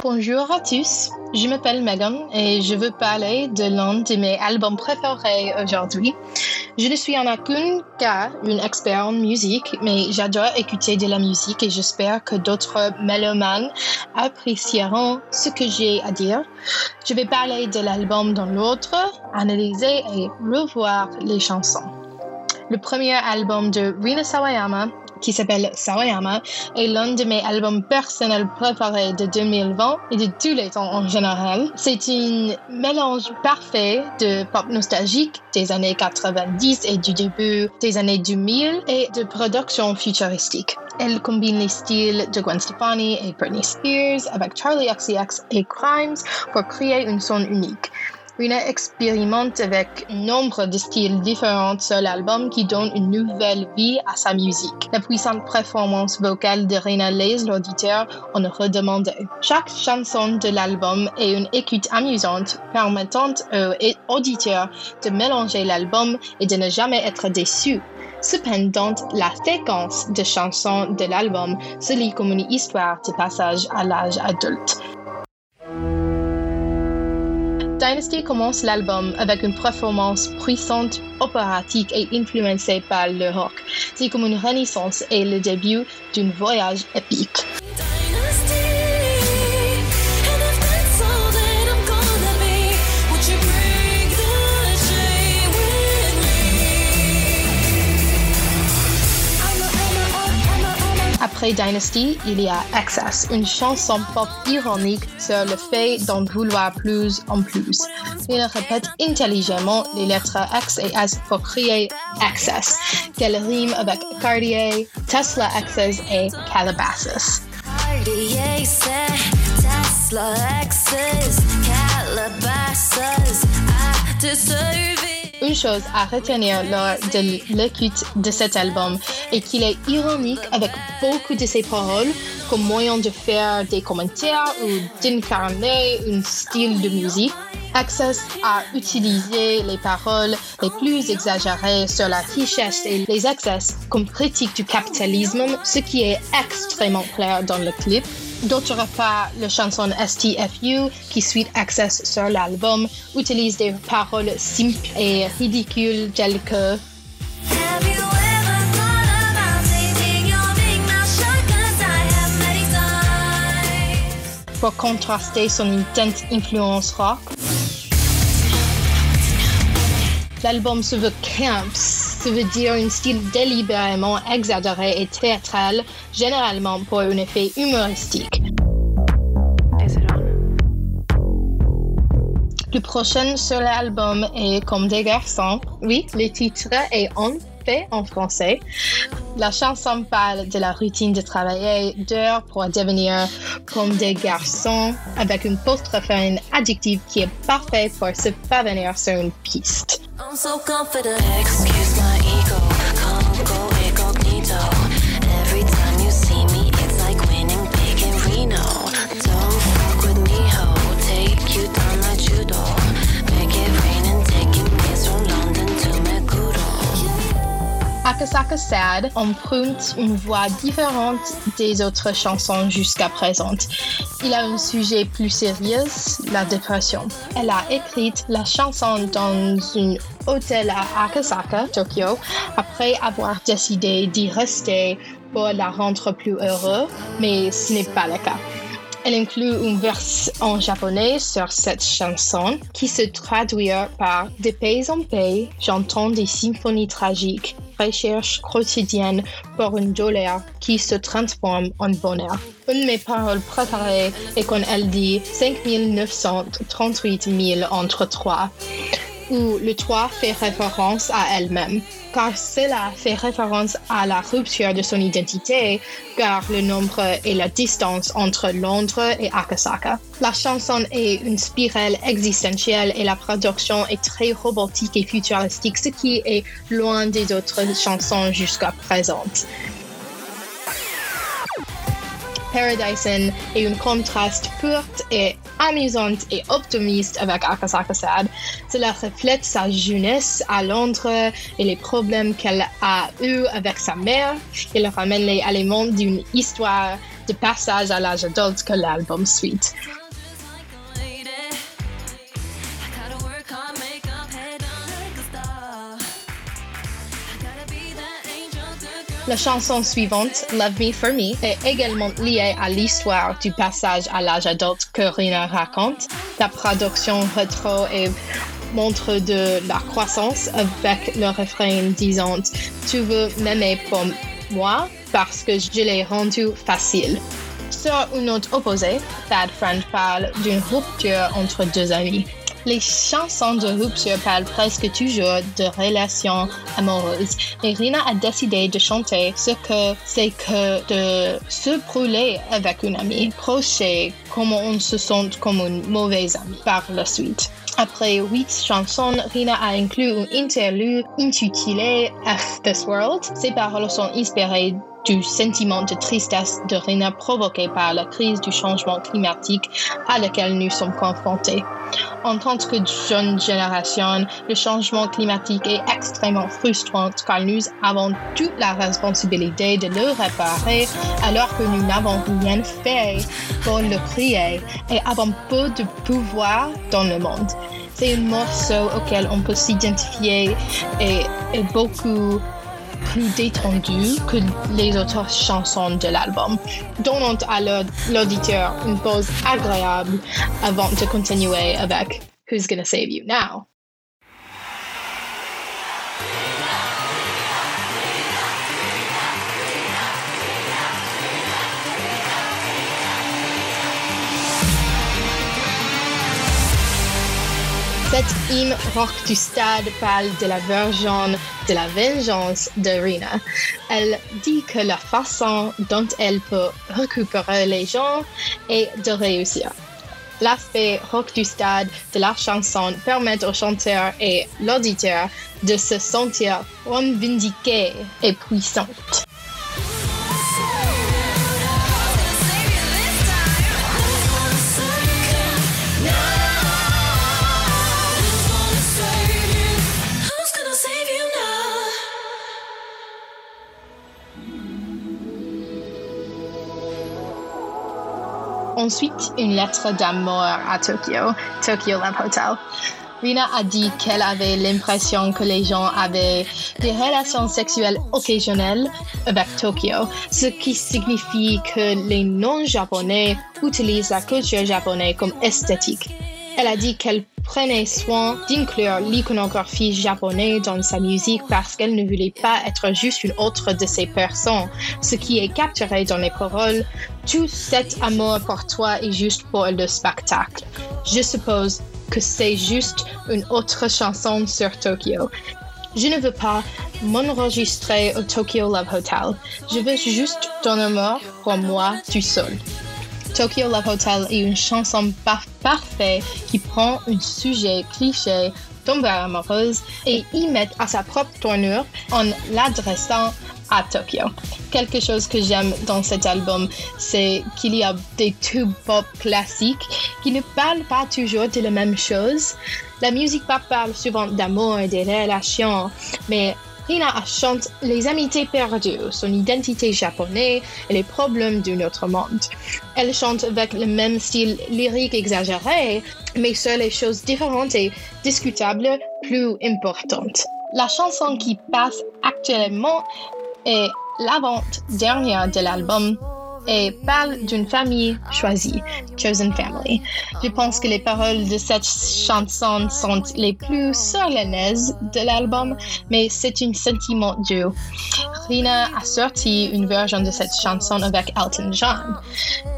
Bonjour à tous, je m'appelle Megan et je veux parler de l'un de mes albums préférés aujourd'hui. Je ne suis en aucun cas une expert en musique, mais j'adore écouter de la musique et j'espère que d'autres mélomanes apprécieront ce que j'ai à dire. Je vais parler de l'album dans l'autre, analyser et revoir les chansons. Le premier album de Rina Sawayama qui s'appelle Sawayama, est l'un de mes albums personnels préparés de 2020 et de tous les temps en général. C'est un mélange parfait de pop nostalgique des années 90 et du début des années 2000 et de production futuristique. Elle combine les styles de Gwen Stefani et Britney Spears avec Charlie XCX et Crimes pour créer une son unique. Rina expérimente avec nombre de styles différents sur l'album qui donne une nouvelle vie à sa musique. La puissante performance vocale de Rina laisse l'auditeur en redemander. Chaque chanson de l'album est une écoute amusante permettant aux auditeurs de mélanger l'album et de ne jamais être déçu. Cependant, la séquence de chansons de l'album se lit comme une histoire de passage à l'âge adulte. Dynasty commence l'album avec une performance puissante, opératique et influencée par le rock. C'est comme une renaissance et le début d'un voyage épique. Après Dynasty, il y a Access, une chanson pop ironique sur le fait d'en vouloir plus en plus. Il répète intelligemment les lettres X et S pour créer Access, qu'elle rime avec Cartier, Tesla Access et Calabasas. Tesla Access, Calabasas, une chose à retenir lors de l'écoute de cet album est qu'il est ironique avec beaucoup de ses paroles comme moyen de faire des commentaires ou d'incarner un style de musique. Access a utilisé les paroles les plus exagérées sur la richesse et les excès comme critique du capitalisme, ce qui est extrêmement clair dans le clip. D'autre part, la chanson STFU, qui suit Access sur l'album, utilise des paroles simples et ridicules telles que pour contraster son intense influence rock. L'album se veut camp, ça veut dire un style délibérément exagéré et théâtral, généralement pour un effet humoristique. Le prochain sur l'album est Comme des garçons. Oui, le titre est en fait en français. La chanson parle de la routine de travailler d'heures pour devenir comme des garçons avec une post-refrain adjectif qui est parfait pour se parvenir sur une piste. I'm so confident. Sad emprunte une voix différente des autres chansons jusqu'à présent. Il a un sujet plus sérieux, la dépression. Elle a écrit la chanson dans un hôtel à Akasaka, Tokyo, après avoir décidé d'y rester pour la rendre plus heureuse, mais ce n'est pas le cas. Elle inclut une verse en japonais sur cette chanson qui se traduit par De pays en pays, j'entends des symphonies tragiques, recherche quotidienne pour une douleur qui se transforme en bonheur. Une de mes paroles préférées est quand elle dit 5938 000 entre trois où le 3 fait référence à elle-même, car cela fait référence à la rupture de son identité, car le nombre est la distance entre Londres et Akasaka. La chanson est une spirale existentielle et la production est très robotique et futuristique, ce qui est loin des autres chansons jusqu'à présent. Paradise est un contraste pur et amusant et optimiste avec Akasaka Sad. Cela reflète sa jeunesse à Londres et les problèmes qu'elle a eus avec sa mère. Il ramène les éléments d'une histoire de passage à l'âge adulte que l'album suite. La chanson suivante, Love Me For Me, est également liée à l'histoire du passage à l'âge adulte que Rina raconte. La production rétro et montre de la croissance avec le refrain disant Tu veux m'aimer pour moi parce que je l'ai rendu facile. Sur une note opposée, Bad Friend parle d'une rupture entre deux amis. Les chansons de rupture parlent presque toujours de relations amoureuses. Et Rina a décidé de chanter ce que c'est que de se brûler avec une amie proche comment on se sent comme une mauvaise amie par la suite. Après huit chansons, Rina a inclus une interlude intitulée F This World. Ces paroles sont inspirées du sentiment de tristesse de Rina provoqué par la crise du changement climatique à laquelle nous sommes confrontés. En tant que jeune génération, le changement climatique est extrêmement frustrant car nous avons toute la responsabilité de le réparer alors que nous n'avons rien fait pour le créer et avons peu de pouvoir dans le monde. C'est un morceau auquel on peut s'identifier et, et beaucoup plus détendu que les autres chansons de l'album, donnant à l'auditeur une pause agréable avant de continuer avec Who's Gonna Save You Now? Cette hymne rock du stade parle de la version de la vengeance de Rina. Elle dit que la façon dont elle peut récupérer les gens est de réussir. L'aspect rock du stade de la chanson permet au chanteur et l'auditeur de se sentir revendiqué et puissante. Ensuite, une lettre d'amour à Tokyo, Tokyo Love Hotel. Rina a dit qu'elle avait l'impression que les gens avaient des relations sexuelles occasionnelles avec Tokyo, ce qui signifie que les non-japonais utilisent la culture japonaise comme esthétique. Elle a dit qu'elle prenait soin d'inclure l'iconographie japonaise dans sa musique parce qu'elle ne voulait pas être juste une autre de ces personnes, ce qui est capturé dans les paroles. Tout cet amour pour toi est juste pour le spectacle. Je suppose que c'est juste une autre chanson sur Tokyo. Je ne veux pas m'enregistrer au Tokyo Love Hotel. Je veux juste ton amour pour moi tout seul. Tokyo Love Hotel est une chanson parfaite qui prend un sujet cliché tombe amoureuse et y met à sa propre tournure en l'adressant à Tokyo. Quelque chose que j'aime dans cet album, c'est qu'il y a des tubes pop classiques qui ne parlent pas toujours de la même chose. La musique pop parle souvent d'amour et des relations, mais Rina chante les amitiés perdues, son identité japonaise et les problèmes d'un autre monde. Elle chante avec le même style lyrique exagéré, mais sur les choses différentes et discutables plus importantes. La chanson qui passe actuellement est l'avant-dernière de l'album et parle d'une famille choisie, Chosen Family. Je pense que les paroles de cette chanson sont les plus solennelles de l'album, mais c'est un sentiment doux. Rina a sorti une version de cette chanson avec Elton John.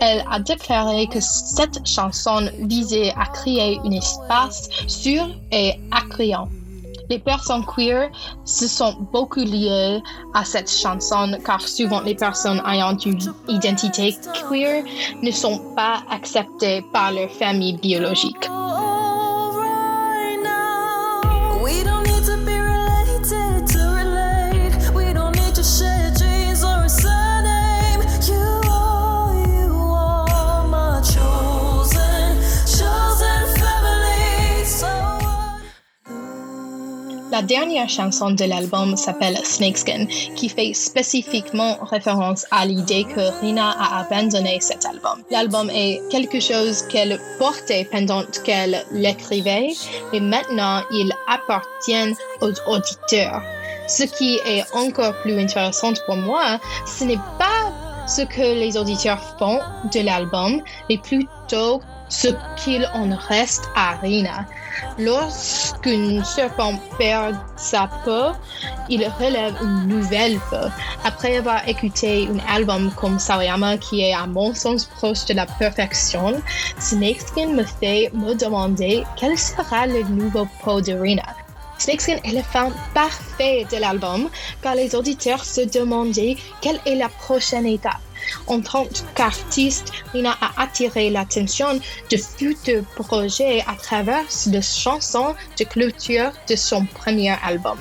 Elle a déclaré que cette chanson visait à créer un espace sûr et accueillant les personnes queer se sont beaucoup liées à cette chanson car souvent les personnes ayant une identité queer ne sont pas acceptées par leur famille biologique. La dernière chanson de l'album s'appelle Snakeskin, qui fait spécifiquement référence à l'idée que Rina a abandonné cet album. L'album est quelque chose qu'elle portait pendant qu'elle l'écrivait, et maintenant il appartient aux auditeurs. Ce qui est encore plus intéressant pour moi, ce n'est pas ce que les auditeurs font de l'album, mais plutôt ce qu'il en reste à Rina. Lorsqu'un serpent perd sa peau, il relève une nouvelle peau. Après avoir écouté un album comme Sawayama qui est à mon sens proche de la perfection, Snakeskin me fait me demander quel sera le nouveau peau de Rina. Snakeskin est le fan parfait de l'album car les auditeurs se demandaient quelle est la prochaine étape. En tant qu'artiste, Rina a attiré l'attention de futurs projets à travers les chansons de clôture de son premier album.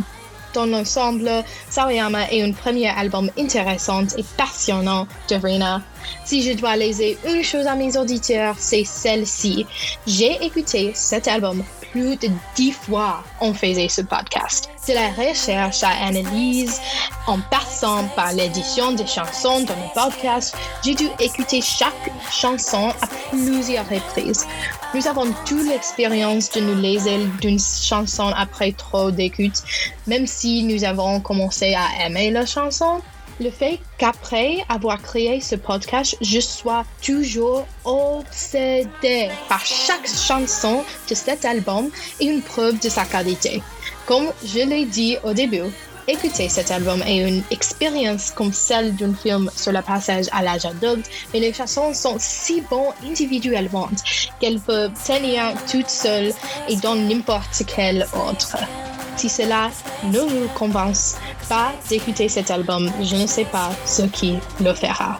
Dans l'ensemble, Sawayama est un premier album intéressant et passionnant de Rina. Si je dois laisser une chose à mes auditeurs, c'est celle-ci. J'ai écouté cet album plus de dix fois on faisait ce podcast. De la recherche à analyse, en passant par l'édition des chansons dans le podcast, j'ai dû écouter chaque chanson à plusieurs reprises. Nous avons toute l'expérience de nous laisser d'une chanson après trop d'écoute, même si nous avons commencé à aimer la chanson. Le fait qu'après avoir créé ce podcast, je sois toujours obsédée par chaque chanson de cet album est une preuve de sa qualité. Comme je l'ai dit au début, écouter cet album est une expérience comme celle d'un film sur le passage à l'âge adulte, mais les chansons sont si bonnes individuellement qu'elles peuvent tenir toutes seules et dans n'importe quel autre. Si cela ne vous convainc pas d'écouter cet album, je ne sais pas ce qui le fera.